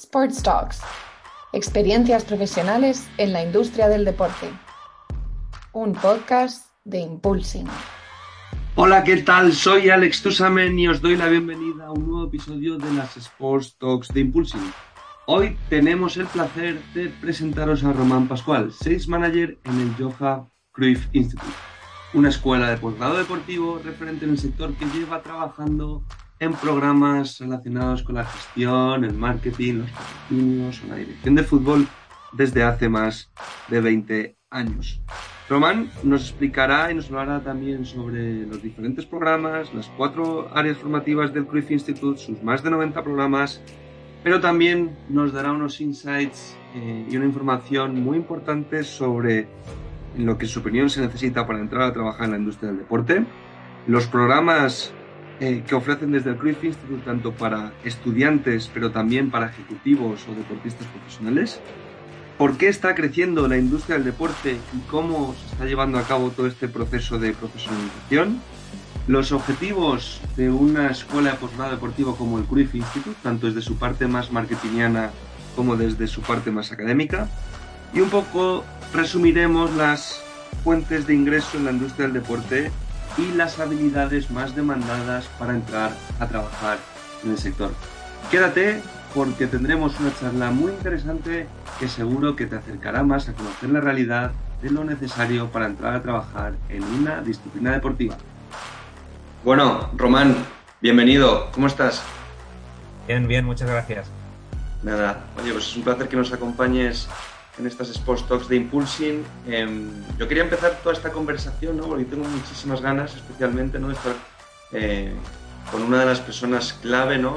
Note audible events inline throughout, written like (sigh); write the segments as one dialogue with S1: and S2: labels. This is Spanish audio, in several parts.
S1: Sports Talks. Experiencias profesionales en la industria del deporte. Un podcast de Impulsing.
S2: Hola, ¿qué tal? Soy Alex Tusamen y os doy la bienvenida a un nuevo episodio de las Sports Talks de Impulsing. Hoy tenemos el placer de presentaros a Román Pascual, Sales Manager en el Johan Cruyff Institute, una escuela de posgrado deportivo referente en el sector que lleva trabajando en programas relacionados con la gestión, el marketing, los patrocinios o la dirección de fútbol desde hace más de 20 años. Román nos explicará y nos hablará también sobre los diferentes programas, las cuatro áreas formativas del Cruyff Institute, sus más de 90 programas, pero también nos dará unos insights eh, y una información muy importante sobre lo que en su opinión se necesita para entrar a trabajar en la industria del deporte, los programas eh, que ofrecen desde el Cruyff Institute tanto para estudiantes, pero también para ejecutivos o deportistas profesionales. ¿Por qué está creciendo la industria del deporte y cómo se está llevando a cabo todo este proceso de profesionalización? Los objetivos de una escuela de posgrado deportivo como el Cruyff Institute, tanto desde su parte más marketingiana como desde su parte más académica. Y un poco resumiremos las fuentes de ingreso en la industria del deporte y las habilidades más demandadas para entrar a trabajar en el sector. Quédate porque tendremos una charla muy interesante que seguro que te acercará más a conocer la realidad de lo necesario para entrar a trabajar en una disciplina deportiva. Bueno, Román, bienvenido. ¿Cómo estás?
S3: Bien, bien, muchas gracias.
S2: Nada, oye, pues es un placer que nos acompañes en estas Sports Talks de Impulsing. Em, yo quería empezar toda esta conversación, ¿no? porque tengo muchísimas ganas, especialmente, ¿no? de estar eh, con una de las personas clave ¿no?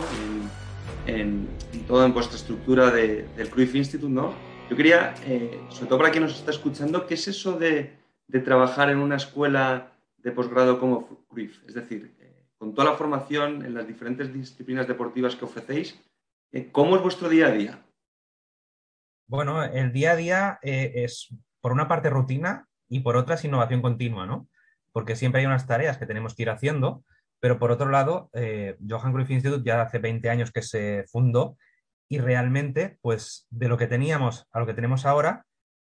S2: en, toda vuestra estructura del Cruyff Institute. ¿no? Yo quería, eh, sobre todo para quien nos está escuchando, ¿qué es eso de, de trabajar en una escuela de posgrado como Cruyff? Es decir, eh, con toda la formación en las diferentes disciplinas deportivas que ofrecéis, ¿cómo es vuestro día a día?
S3: Bueno, el día a día eh, es por una parte rutina y por otra es innovación continua, ¿no? Porque siempre hay unas tareas que tenemos que ir haciendo, pero por otro lado, eh, Johan Cruyff Institute ya hace 20 años que se fundó y realmente, pues de lo que teníamos a lo que tenemos ahora,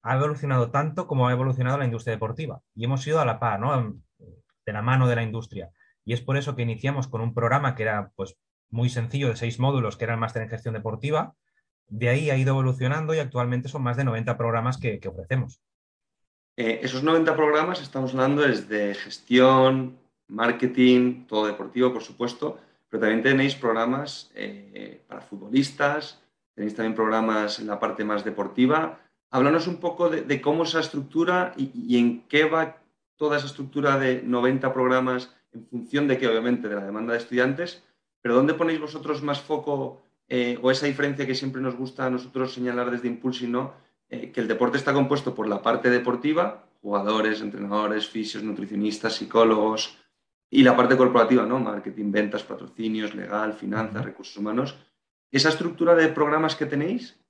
S3: ha evolucionado tanto como ha evolucionado la industria deportiva y hemos ido a la par, ¿no? De la mano de la industria. Y es por eso que iniciamos con un programa que era pues muy sencillo de seis módulos, que era el máster en gestión deportiva, de ahí ha ido evolucionando y actualmente son más de 90 programas que, ofrecemos.
S2: Eh, esos 90 programas estamos hablando desde gestión, marketing, todo deportivo, por supuesto, pero también tenéis programas eh, para futbolistas, tenéis también programas en la parte más deportiva. Háblanos un poco de, cómo esa estructura y, y, en qué va toda esa estructura de 90 programas en función de que, obviamente, de la demanda de estudiantes, pero ¿dónde ponéis vosotros más foco eh, o esa diferencia que siempre nos gusta a nosotros señalar desde Impulsing, ¿no? Eh, que el deporte está compuesto por la parte deportiva, jugadores, entrenadores, fisios, nutricionistas, psicólogos, y la parte corporativa, ¿no? Marketing, ventas, patrocinios, legal, finanzas, recursos humanos. ¿Esa estructura de programas que tenéis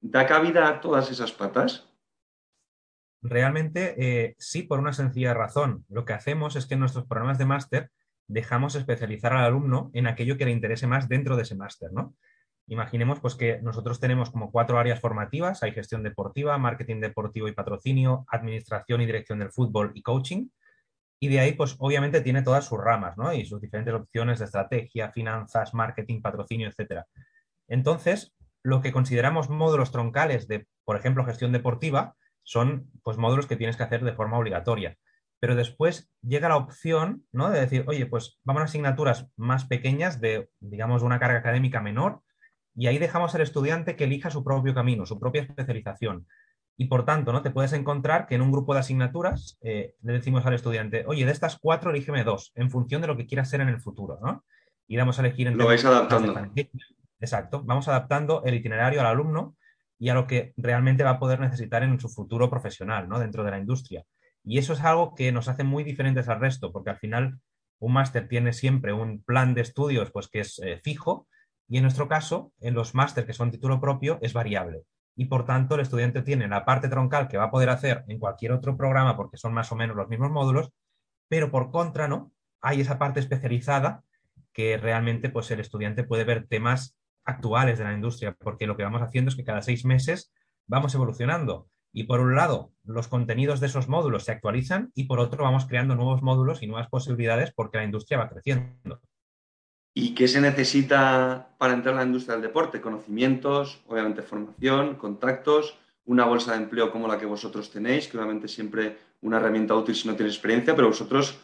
S2: da cabida a todas esas patas?
S3: Realmente eh, sí, por una sencilla razón. Lo que hacemos es que en nuestros programas de máster dejamos especializar al alumno en aquello que le interese más dentro de ese máster, ¿no? Imaginemos pues, que nosotros tenemos como cuatro áreas formativas, hay gestión deportiva, marketing deportivo y patrocinio, administración y dirección del fútbol y coaching. Y de ahí, pues obviamente tiene todas sus ramas, ¿no? Y sus diferentes opciones de estrategia, finanzas, marketing, patrocinio, etcétera. Entonces, lo que consideramos módulos troncales de, por ejemplo, gestión deportiva, son pues módulos que tienes que hacer de forma obligatoria. Pero después llega la opción, ¿no? De decir, oye, pues vamos a asignaturas más pequeñas de, digamos, una carga académica menor, y ahí dejamos al estudiante que elija su propio camino, su propia especialización. Y por tanto, ¿no? Te puedes encontrar que en un grupo de asignaturas eh, le decimos al estudiante, oye, de estas cuatro, elígeme dos, en función de lo que quieras ser en el futuro, ¿no? Y vamos a elegir
S2: Lo vais adaptando.
S3: Exacto, vamos adaptando el itinerario al alumno y a lo que realmente va a poder necesitar en su futuro profesional, ¿no? Dentro de la industria. Y eso es algo que nos hace muy diferentes al resto, porque al final un máster tiene siempre un plan de estudios pues, que es eh, fijo, y en nuestro caso, en los máster que son título propio, es variable. Y por tanto, el estudiante tiene la parte troncal que va a poder hacer en cualquier otro programa porque son más o menos los mismos módulos, pero por contra, ¿no? Hay esa parte especializada que realmente pues, el estudiante puede ver temas actuales de la industria, porque lo que vamos haciendo es que cada seis meses vamos evolucionando. Y por un lado, los contenidos de esos módulos se actualizan y por otro, vamos creando nuevos módulos y nuevas posibilidades porque la industria va creciendo.
S2: ¿Y qué se necesita para entrar en la industria del deporte? Conocimientos, obviamente formación, contactos, una bolsa de empleo como la que vosotros tenéis, que obviamente siempre una herramienta útil si no tienes experiencia, pero vosotros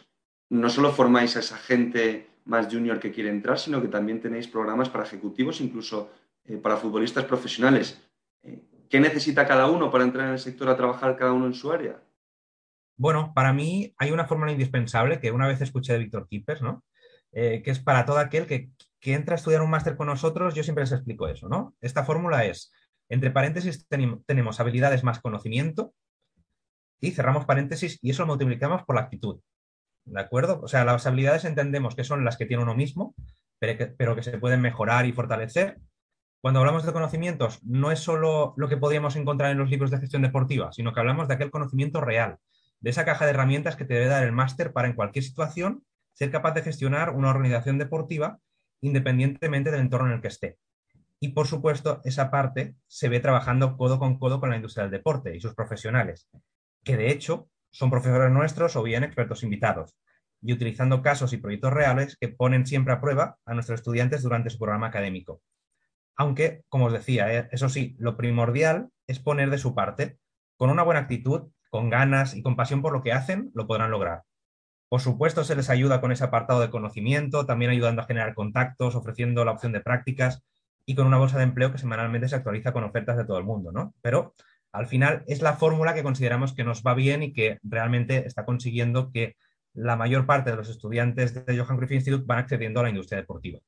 S2: no solo formáis a esa gente más junior que quiere entrar, sino que también tenéis programas para ejecutivos, incluso eh, para futbolistas profesionales. Eh, ¿Qué necesita cada uno para entrar en el sector a trabajar cada uno en su área?
S3: Bueno, para mí hay una fórmula indispensable que una vez escuché de Víctor Kippers, ¿no? Eh, que es para todo aquel que, que, entra a estudiar un máster con nosotros, yo siempre les explico eso, ¿no? Esta fórmula es, entre paréntesis tenemos habilidades más conocimiento y cerramos paréntesis y eso lo multiplicamos por la actitud. ¿De acuerdo? O sea, las habilidades entendemos que son las que tiene uno mismo, pero que, se pueden mejorar y fortalecer. Cuando hablamos de conocimientos, no es solo lo que podríamos encontrar en los libros de gestión deportiva, sino que hablamos de aquel conocimiento real, de esa caja de herramientas que te debe dar el máster para en cualquier situación ser capaz de gestionar una organización deportiva independientemente del entorno en el que esté. Y por supuesto, esa parte se ve trabajando codo con codo con la industria del deporte y sus profesionales, que de hecho son profesores nuestros o bien expertos invitados, y utilizando casos y proyectos reales que ponen siempre a prueba a nuestros estudiantes durante su programa académico. Aunque, como os decía, eh, eso sí, lo primordial es poner de su parte. Con una buena actitud, con ganas y con pasión por lo que hacen, lo podrán lograr. Por supuesto, se les ayuda con ese apartado de conocimiento, también ayudando a generar contactos, ofreciendo la opción de prácticas y con una bolsa de empleo que semanalmente se actualiza con ofertas de todo el mundo, ¿no? Pero al final es la fórmula que consideramos que nos va bien y que realmente está consiguiendo que la mayor parte de los estudiantes de Johan Cruyff Institute van accediendo a la industria deportiva.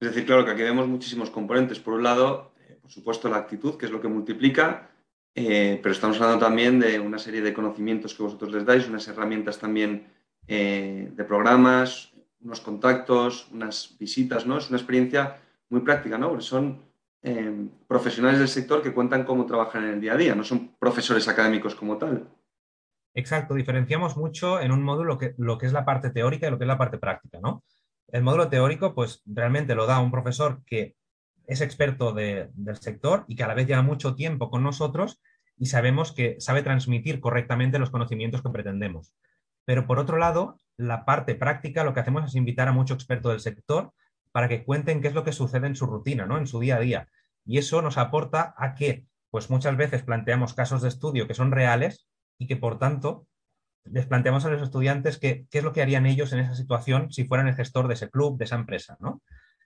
S2: Es decir, claro que aquí vemos muchísimos componentes. Por un lado, eh, por supuesto, la actitud, que es lo que multiplica, eh, pero estamos hablando también de una serie de conocimientos que vosotros les dais, unas herramientas también eh, de programas, unos contactos, unas visitas, ¿no? Es una experiencia muy práctica, ¿no? Porque son Em, profesionales del sector que cuentan cómo trabajan en el día a día, no son profesores académicos como tal.
S3: Exacto, diferenciamos mucho en un módulo lo que es la parte teórica y lo que es la parte práctica, ¿no? El módulo teórico, pues realmente lo da un profesor que es experto del sector y que a la vez lleva mucho tiempo con nosotros y sabemos que sabe transmitir correctamente los conocimientos que pretendemos. Pero por otro lado, la parte práctica lo que hacemos es invitar a mucho experto del sector para que cuenten qué es lo que sucede en su rutina, ¿no? En su día a día. Y eso nos aporta a que, pues muchas veces planteamos casos de estudio que son reales y que, por tanto, les planteamos a los estudiantes qué es lo que harían ellos en esa situación si fueran el gestor de ese club, de esa empresa, ¿no?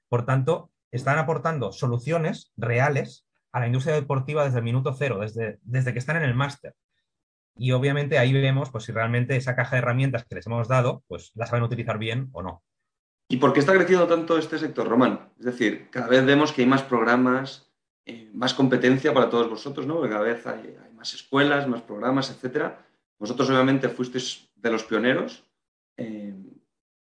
S3: Por tanto, están aportando soluciones reales a la industria deportiva desde el minuto cero, desde, desde que están en el máster. Y obviamente ahí vemos pues, si realmente esa caja de herramientas que les hemos dado, pues la saben utilizar bien o no.
S2: ¿Y por qué está creciendo tanto este sector, Román? Es decir, cada vez vemos que hay más programas, eh, más competencia para todos vosotros, ¿no? Porque cada vez hay, más escuelas, más programas, etcétera. Vosotros obviamente fuisteis de los pioneros. Eh,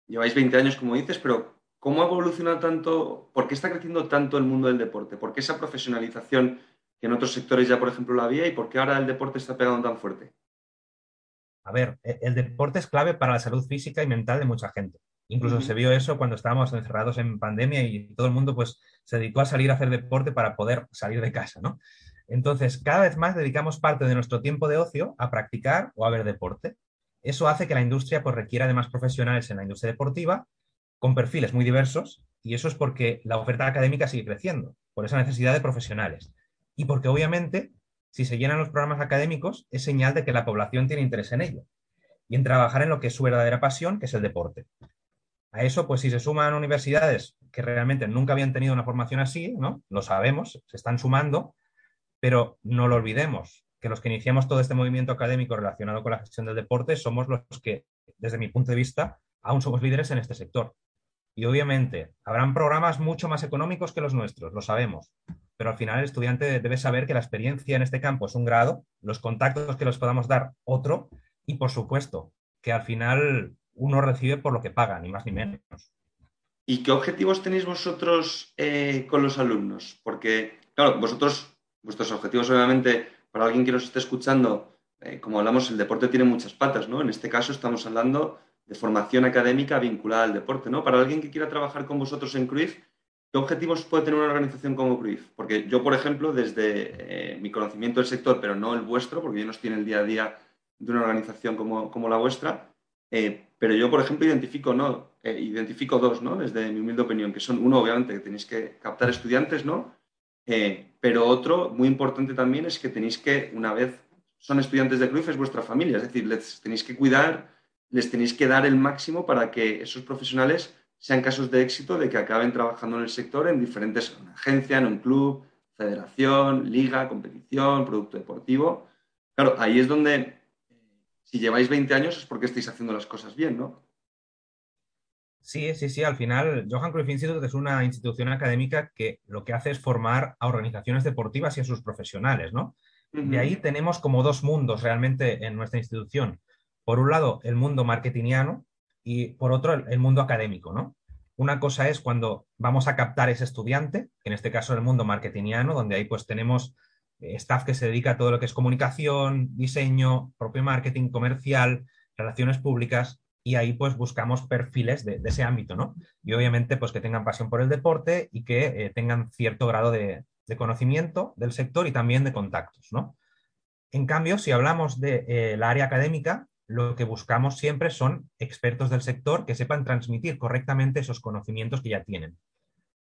S2: lleváis 20 años, como dices, pero ¿cómo ha evolucionado tanto? ¿Por qué está creciendo tanto el mundo del deporte? ¿Por qué esa profesionalización que en otros sectores ya, por ejemplo, la había y por qué ahora el deporte está pegando tan fuerte?
S3: A ver, e, el deporte es clave para la salud física y mental de mucha gente. Incluso se vio eso cuando estábamos encerrados en pandemia y todo el mundo pues se dedicó a salir a hacer deporte para poder salir de casa, ¿no? Entonces, cada vez más dedicamos parte de nuestro tiempo de ocio a practicar o a ver deporte. Eso hace que la industria pues, requiera de más profesionales en la industria deportiva con perfiles muy diversos y eso es porque la oferta académica sigue creciendo, por esa necesidad de profesionales. Y porque obviamente, si se llenan los programas académicos, es señal de que la población tiene interés en ello y en trabajar en lo que es su verdadera pasión, que es el deporte. A eso, pues si se suman universidades que realmente nunca habían tenido una formación así, ¿no? Lo sabemos, se están sumando, pero no lo olvidemos, que los que iniciamos todo este movimiento académico relacionado con la gestión del deporte somos los que, desde mi punto de vista, aún somos líderes en este sector. Y obviamente, habrán programas mucho más económicos que los nuestros, lo sabemos, pero al final el estudiante debe saber que la experiencia en este campo es un grado, los contactos que les podamos dar otro, y por supuesto, que al final uno recibe por lo que paga, ni más ni menos.
S2: ¿Y qué objetivos tenéis vosotros eh, con los alumnos? Porque, claro, vosotros, vuestros objetivos, obviamente, para alguien que nos esté escuchando, eh, como hablamos, el deporte tiene muchas patas, ¿no? En este caso estamos hablando de formación académica vinculada al deporte, ¿no? Para alguien que quiera trabajar con vosotros en Cruyff, ¿qué objetivos puede tener una organización como Cruyff? Porque yo, por ejemplo, desde eh, mi conocimiento del sector, pero no el vuestro, porque yo no estoy en el día a día de una organización como, la vuestra, eh, pero yo, por ejemplo. Eh, identifico dos, ¿no? Desde mi humilde opinión, que son, uno, obviamente, que tenéis que captar estudiantes, ¿no? pero otro, muy importante también, es que tenéis que, una vez son estudiantes de Cruyff, es vuestra familia, es decir, les tenéis que cuidar, les tenéis que dar el máximo para que esos profesionales sean casos de éxito de que acaben trabajando en el sector en diferentes, en una agencia, en un club, federación, liga, competición, producto deportivo. Claro, ahí es donde, eh, si lleváis 20 años es porque estáis haciendo las cosas bien, ¿no?
S3: Sí, sí, sí. Al final, Johan Cruyff Institute es una institución académica que lo que hace es formar a organizaciones deportivas y a sus profesionales, ¿no? De ahí tenemos como dos mundos realmente en nuestra institución. Por un lado, el mundo marketingiano y por otro, el, mundo académico, ¿no? Una cosa es cuando vamos a captar ese estudiante, en este caso el mundo marketingiano, donde ahí pues tenemos eh, staff que se dedica a todo lo que es comunicación, diseño, propio marketing, comercial, relaciones públicas, y ahí pues buscamos perfiles de, ese ámbito, ¿no? Y obviamente pues que tengan pasión por el deporte y que eh, tengan cierto grado de, conocimiento del sector y también de contactos, ¿no? En cambio, si hablamos de eh, la área académica, lo que buscamos siempre son expertos del sector que sepan transmitir correctamente esos conocimientos que ya tienen.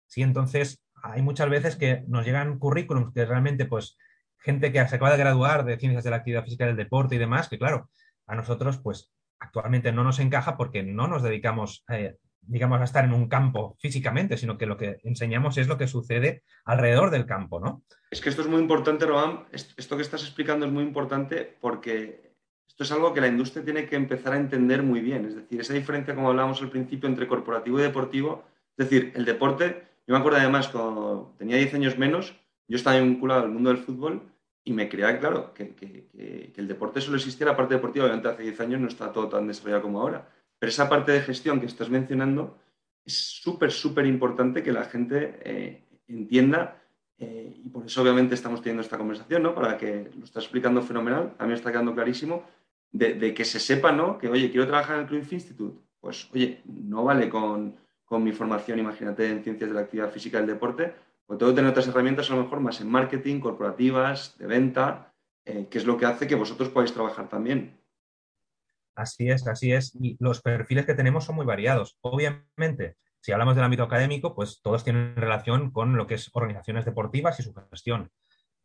S3: Sí, entonces hay muchas veces que nos llegan currículums que realmente, pues, gente que se acaba de graduar de ciencias de la actividad física del deporte y demás, que claro, a nosotros, pues, actualmente no nos encaja porque no nos dedicamos, eh, digamos, a estar en un campo físicamente, sino que lo que enseñamos es lo que sucede alrededor del campo, ¿no?
S2: Es que esto es muy importante, Roam. Esto que estás explicando es muy importante porque esto es algo que la industria tiene que empezar a entender muy bien. Es decir, esa diferencia, como hablábamos al principio, entre corporativo y deportivo. Es decir, el deporte, yo me acuerdo además cuando tenía 10 años menos, yo estaba vinculado al mundo del fútbol y me creía, claro, que, que, el deporte solo existía la parte deportiva. Obviamente hace 10 años no está todo tan desarrollado como ahora. Pero esa parte de gestión que estás mencionando es súper, súper importante que la gente eh, entienda eh, y por eso obviamente estamos teniendo esta conversación, ¿no? Para que lo está explicando fenomenal, a mí me está quedando clarísimo de, que se sepa, ¿no? Que, oye, quiero trabajar en el Cruyff Institute. Pues, oye, no vale con, mi formación, imagínate, en ciencias de la actividad física y del deporte, pues tengo que tener otras herramientas a lo mejor más en marketing, corporativas, de venta, eh, que es lo que hace que vosotros podáis trabajar también.
S3: Así es, así es. Y los perfiles que tenemos son muy variados. Obviamente, si hablamos del ámbito académico, pues todos tienen relación con lo que es organizaciones deportivas y su gestión.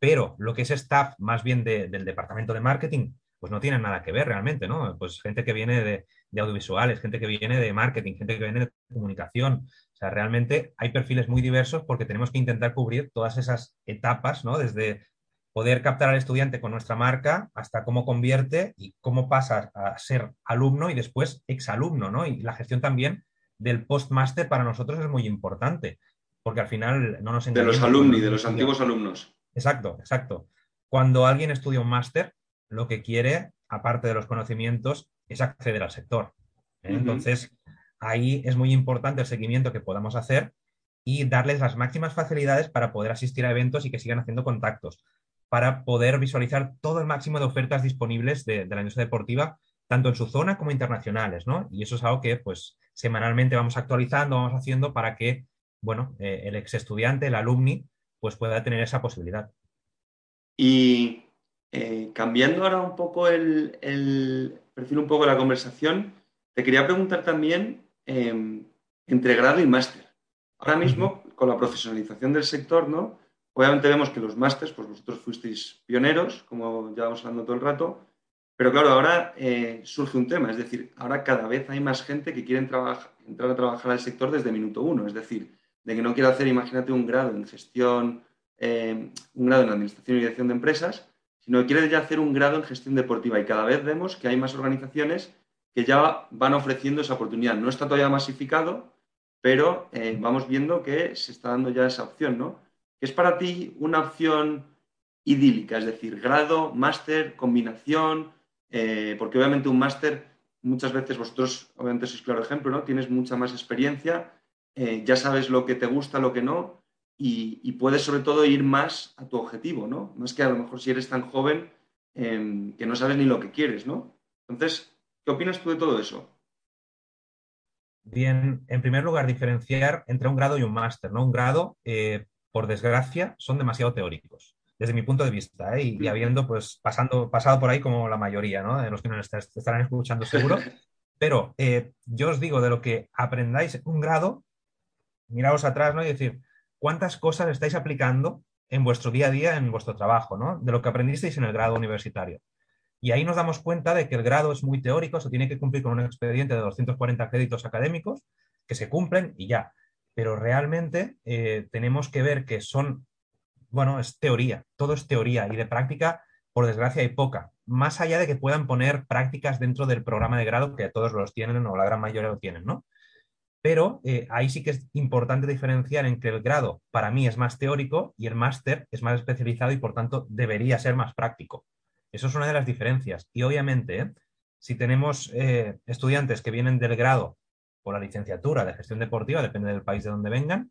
S3: Pero lo que es staff más bien del departamento de marketing, pues no tienen nada que ver realmente, ¿no? Pues gente que viene de, audiovisuales, gente que viene de marketing, gente que viene de comunicación. O sea, realmente hay perfiles muy diversos porque tenemos que intentar cubrir todas esas etapas, ¿no? Desde poder captar al estudiante con nuestra marca hasta cómo convierte y cómo pasa a ser alumno y después exalumno, ¿no? Y la gestión también del postmaster para nosotros es muy importante, porque al final no nos
S2: De los alumni, de los antiguos alumnos.
S3: Exacto, exacto. Cuando alguien estudia un máster, lo que quiere, aparte de los conocimientos, es acceder al sector. ¿eh? Entonces, ahí es muy importante el seguimiento que podamos hacer y darles las máximas facilidades para poder asistir a eventos y que sigan haciendo contactos, para poder visualizar todo el máximo de ofertas disponibles de, la industria deportiva, tanto en su zona como internacionales, ¿no? Y eso es algo que, pues, semanalmente vamos actualizando, vamos haciendo para que, bueno, eh, el ex estudiante, el alumni, pues pueda tener esa posibilidad.
S2: Y eh, cambiando ahora un poco el, perfil, un poco la conversación, te quería preguntar también em, entre grado y máster. Ahora mismo, con la profesionalización del sector, ¿no? Obviamente vemos que los másters, pues vosotros fuisteis pioneros, como ya vamos hablando todo el rato, pero claro, ahora eh, surge un tema, es decir, ahora cada vez hay más gente que quiere entrar a trabajar al sector desde minuto uno, es decir, de que no quiere hacer, imagínate, un grado en gestión, em, un grado en administración y dirección de empresas, sino que quiere ya hacer un grado en gestión deportiva y cada vez vemos que hay más organizaciones que ya van ofreciendo esa oportunidad. No está todavía masificado, pero eh, vamos viendo que se está dando ya esa opción, ¿no? ¿Es para ti una opción idílica? Es decir, grado, máster, combinación, eh, porque obviamente un máster, muchas veces vosotros, obviamente sois claro ejemplo, ¿no? Tienes mucha más experiencia, eh, ya sabes lo que te gusta, lo que no, y, puedes sobre todo ir más a tu objetivo, ¿no? Más que a lo mejor si eres tan joven em, que no sabes ni lo que quieres, ¿no? Entonces, ¿qué opinas tú de todo eso?
S3: Bien, en primer lugar, diferenciar entre un grado y un máster. ¿no? Un grado, eh, por desgracia, son demasiado teóricos, desde mi punto de vista, ¿eh? y, habiendo pues, pasando, pasado por ahí como la mayoría ¿no? de los que nos estarán escuchando seguro. (laughs) Pero eh, yo os digo, de lo que aprendáis un grado, miraos atrás ¿no? y decir, ¿cuántas cosas estáis aplicando en vuestro día a día, en vuestro trabajo, ¿no? de lo que aprendisteis en el grado universitario? Y ahí nos damos cuenta de que el grado es muy teórico, se tiene que cumplir con un expediente de 240 créditos académicos que se cumplen y ya. Pero realmente eh, tenemos que ver que son, bueno, es teoría, todo es teoría y de práctica, por desgracia, hay poca. Más allá de que puedan poner prácticas dentro del programa de grado, que todos los tienen o la gran mayoría lo tienen, ¿no? Pero eh, ahí sí que es importante diferenciar en que el grado para mí es más teórico y el máster es más especializado y por tanto debería ser más práctico. Eso es una de las diferencias. Y obviamente, ¿eh? si tenemos eh, estudiantes que vienen del grado o la licenciatura de gestión deportiva, depende del país de donde vengan,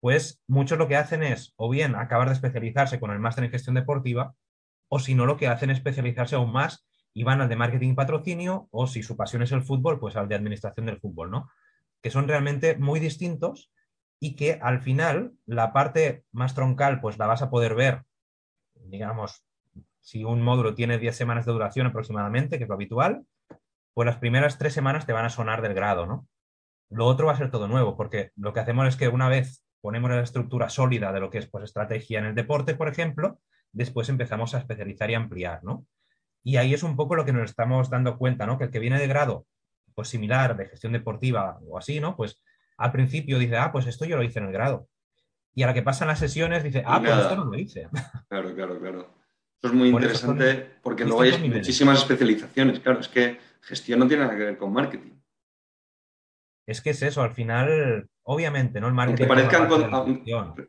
S3: pues muchos lo que hacen es o bien acabar de especializarse con el máster en gestión deportiva, o si no, lo que hacen es especializarse aún más y van al de marketing y patrocinio, o si su pasión es el fútbol, pues al de administración del fútbol, ¿no? Que son realmente muy distintos y que al final la parte más troncal, pues la vas a poder ver, digamos, si un módulo tiene 10 semanas de duración aproximadamente, que es lo habitual, pues las primeras tres semanas te van a sonar del grado, ¿no? Lo otro va a ser todo nuevo, porque lo que hacemos es que una vez ponemos la estructura sólida de lo que es pues, estrategia en el deporte, por ejemplo, después empezamos a especializar y ampliar, ¿no? Y ahí es un poco lo que nos estamos dando cuenta, ¿no? Que el que viene de grado, pues similar, de gestión deportiva o así, ¿no? Pues al principio dice, ah, pues esto yo lo hice en el grado. Y a la que pasan las sesiones dice, ah, pues esto no lo hice. (laughs)
S2: Claro, claro, claro. Eso es muy interesante porque luego hay muchísimas especializaciones. Claro, es que gestión no tiene nada que ver con marketing.
S3: Es que es eso, al final, obviamente, ¿no? El
S2: marketing. Aunque parezcan,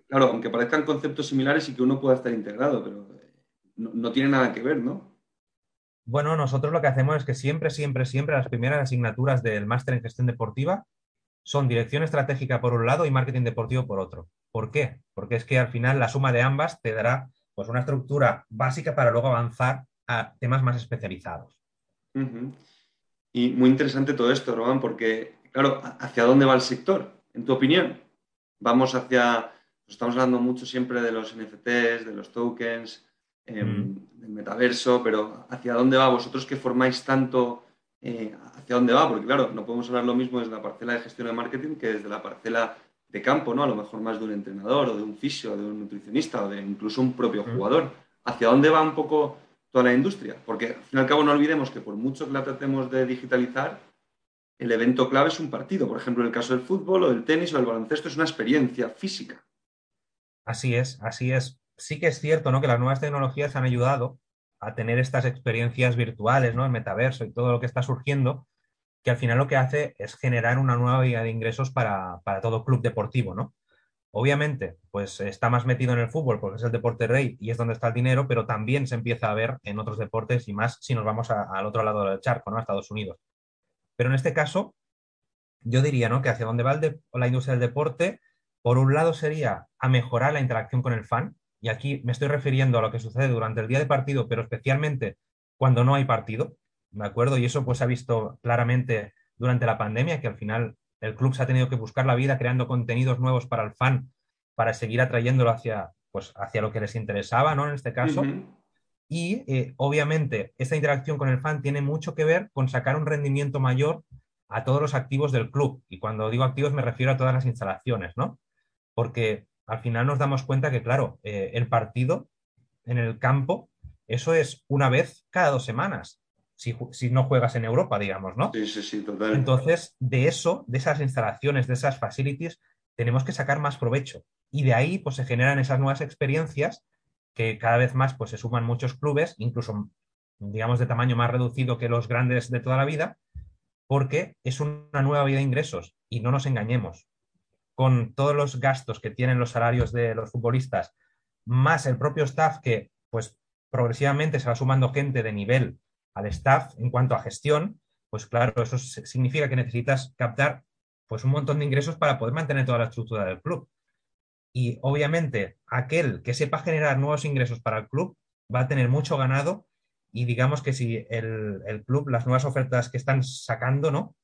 S2: claro, aunque parezcan conceptos similares y que uno pueda estar integrado, pero no, tiene nada que ver, ¿no?
S3: Bueno, nosotros lo que hacemos es que siempre, siempre, siempre las primeras asignaturas del máster en gestión deportiva son dirección estratégica por un lado y marketing deportivo por otro. ¿Por qué? Porque es que al final la suma de ambas te dará pues una estructura básica para luego avanzar a temas más especializados.
S2: Y muy interesante todo esto, Román, porque, claro, ¿hacia dónde va el sector, en tu opinión? Vamos hacia, estamos hablando mucho siempre de los NFTs, de los tokens, em, del metaverso, pero ¿hacia dónde va vosotros que formáis tanto? Eh, ¿Hacia dónde va? Porque, claro, no podemos hablar lo mismo desde la parcela de gestión de marketing que desde la parcela de campo, ¿no? A lo mejor más de un entrenador o de un fisio, o de un nutricionista o de incluso un propio jugador. ¿Hacia dónde va un poco toda la industria? Porque al fin y al cabo no olvidemos que por mucho que la tratemos de digitalizar, el evento clave es un partido. Por ejemplo, en el caso del fútbol o del tenis o del baloncesto es una experiencia física.
S3: Así es, así es. Sí que es cierto, ¿no? Que las nuevas tecnologías han ayudado a tener estas experiencias virtuales, ¿no? El metaverso y todo lo que está surgiendo, que al final lo que hace es generar una nueva vía de ingresos para, todo club deportivo, ¿no? Obviamente, pues está más metido en el fútbol porque es el deporte rey y es donde está el dinero, pero también se empieza a ver en otros deportes y más si nos vamos al otro lado del charco, ¿no? A Estados Unidos. Pero en este caso, yo diría, ¿no? Que hacia dónde va la industria del deporte, por un lado sería a mejorar la interacción con el fan, y aquí me estoy refiriendo a lo que sucede durante el día de partido, pero especialmente cuando no hay partido, ¿de acuerdo? Y eso pues se ha visto claramente durante la pandemia, que al final el club se ha tenido que buscar la vida creando contenidos nuevos para el fan, para seguir atrayéndolo hacia, pues, hacia lo que les interesaba, ¿no? En este caso. Y eh, obviamente esta interacción con el fan tiene mucho que ver con sacar un rendimiento mayor a todos los activos del club. Y cuando digo activos me refiero a todas las instalaciones, ¿no? Porque al final nos damos cuenta que, claro, eh, el partido en el campo, eso es una vez cada dos semanas si, no juegas en Europa, digamos, ¿no?
S2: Sí, sí, sí, total.
S3: Entonces, de eso, de esas instalaciones, de esas facilities, tenemos que sacar más provecho. Y de ahí, pues, se generan esas nuevas experiencias que cada vez más, pues, se suman muchos clubes, incluso, digamos, de tamaño más reducido que los grandes de toda la vida, porque es una nueva vida de ingresos. Y no nos engañemos. Con todos los gastos que tienen los salarios de los futbolistas, más el propio staff que, pues, progresivamente se va sumando gente de nivel al staff en cuanto a gestión, pues claro, eso significa que necesitas captar pues un montón de ingresos para poder mantener toda la estructura del club. Y obviamente aquel que sepa generar nuevos ingresos para el club va a tener mucho ganado y digamos que si el, club, las nuevas ofertas que están sacando, ¿no?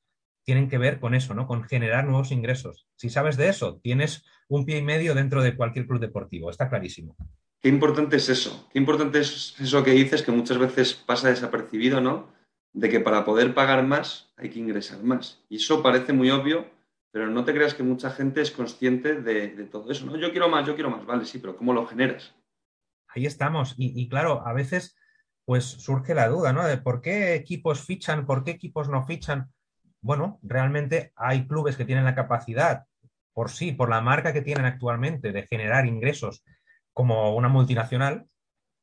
S3: Tienen que ver con eso, ¿no? Con generar nuevos ingresos. Si sabes de eso, tienes un pie y medio dentro de cualquier club deportivo, está clarísimo.
S2: Qué importante es eso, qué importante es eso que dices que muchas veces pasa desapercibido, ¿no? De que para poder pagar más hay que ingresar más. Y eso parece muy obvio, pero no te creas que mucha gente es consciente de, todo eso, ¿no? Yo quiero más, yo quiero más, vale, sí, pero ¿cómo lo generas?
S3: Ahí estamos. Y, claro, a veces pues surge la duda, ¿no? De por qué equipos fichan, por qué equipos no fichan. Bueno, realmente hay clubes que tienen la capacidad, por sí, por la marca que tienen actualmente, de generar ingresos como una multinacional,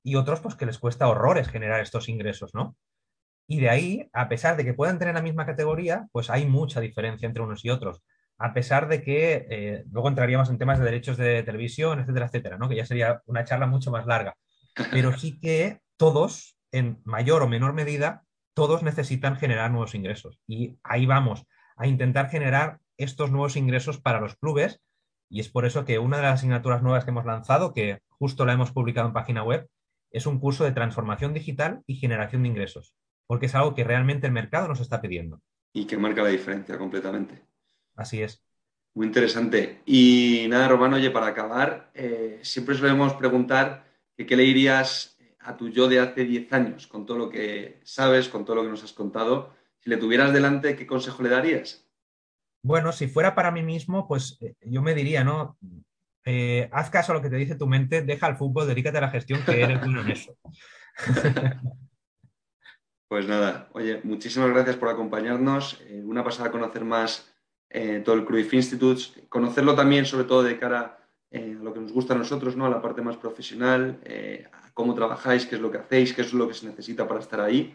S3: y otros pues que les cuesta horrores generar estos ingresos, ¿no? Y de ahí, a pesar de que puedan tener la misma categoría, pues hay mucha diferencia entre unos y otros a pesar de que eh, luego entraríamos en temas de derechos de televisión, etcétera, etcétera, ¿no? que ya sería una charla mucho más larga. Pero sí que todos, en mayor o menor medida, todos necesitan generar nuevos ingresos. Y ahí vamos, a intentar generar estos nuevos ingresos para los clubes. Y es por eso que una de las asignaturas nuevas que hemos lanzado, que justo la hemos publicado en página web, es un curso de transformación digital y generación de ingresos, porque es algo que realmente el mercado nos está pidiendo.
S2: Y que marca la diferencia completamente.
S3: Así es.
S2: Muy interesante. Y nada, Román, oye, para acabar, eh, siempre solemos preguntar qué le dirías a tu yo de hace 10 años, con todo lo que sabes, con todo lo que nos has contado. Si le tuvieras delante, ¿qué consejo le darías?
S3: Bueno, si fuera para mí mismo, pues eh, yo me diría, ¿no? Eh, haz caso a lo que te dice tu mente, deja el fútbol, dedícate a la gestión, que eres bueno en eso. (laughs)
S2: pues nada, oye, muchísimas gracias por acompañarnos. una pasada conocer más eh, todo el Cruyff Institute, conocerlo también sobre todo de cara eh, a lo que nos gusta a nosotros, ¿no? a la parte más profesional, eh, cómo trabajáis, qué es lo que hacéis, qué es lo que se necesita para estar ahí.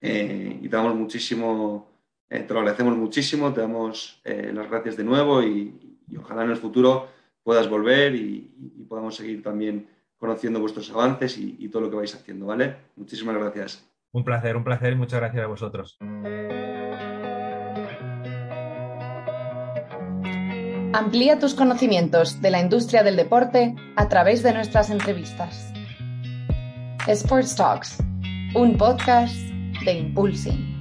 S2: y te damos muchísimo, te lo agradecemos muchísimo, te damos las gracias de nuevo y, ojalá en el futuro puedas volver y, podamos seguir también conociendo vuestros avances y, y todo lo que vais haciendo, ¿vale? Muchísimas gracias.
S3: Un placer, un placer y muchas gracias a vosotros.
S1: Amplía tus conocimientos de la industria del deporte a través de nuestras entrevistas. Sports Talks, un podcast de Impulsing.